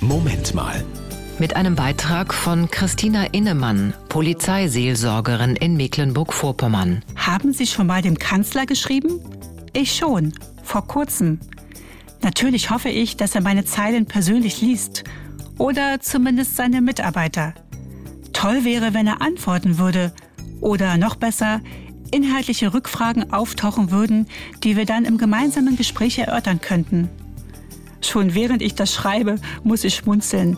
Moment mal. Mit einem Beitrag von Christina Innemann, Polizeiseelsorgerin in Mecklenburg-Vorpommern. Haben Sie schon mal dem Kanzler geschrieben? Ich schon, vor kurzem. Natürlich hoffe ich, dass er meine Zeilen persönlich liest. Oder zumindest seine Mitarbeiter. Toll wäre, wenn er antworten würde. Oder noch besser, inhaltliche Rückfragen auftauchen würden, die wir dann im gemeinsamen Gespräch erörtern könnten. Schon während ich das schreibe, muss ich schmunzeln.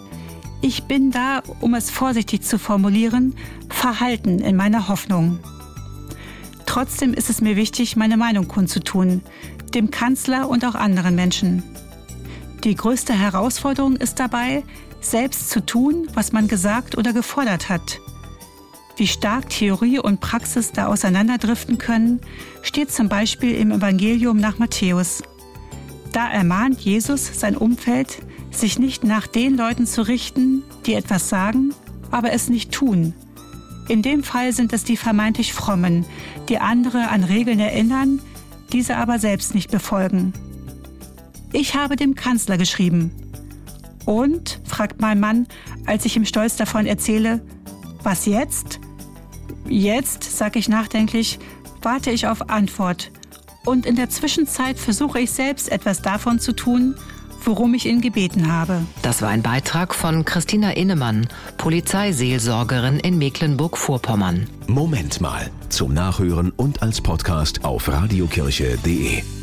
Ich bin da, um es vorsichtig zu formulieren, verhalten in meiner Hoffnung. Trotzdem ist es mir wichtig, meine Meinung kundzutun, dem Kanzler und auch anderen Menschen. Die größte Herausforderung ist dabei, selbst zu tun, was man gesagt oder gefordert hat. Wie stark Theorie und Praxis da auseinanderdriften können, steht zum Beispiel im Evangelium nach Matthäus. Da ermahnt Jesus sein Umfeld, sich nicht nach den Leuten zu richten, die etwas sagen, aber es nicht tun. In dem Fall sind es die vermeintlich Frommen, die andere an Regeln erinnern, diese aber selbst nicht befolgen. Ich habe dem Kanzler geschrieben. Und, fragt mein Mann, als ich ihm stolz davon erzähle, was jetzt? Jetzt, sag ich nachdenklich, warte ich auf Antwort und in der Zwischenzeit versuche ich selbst etwas davon zu tun, worum ich ihn gebeten habe. Das war ein Beitrag von Christina Innemann, Polizeiseelsorgerin in Mecklenburg-Vorpommern. Moment mal. Zum Nachhören und als Podcast auf radiokirche.de.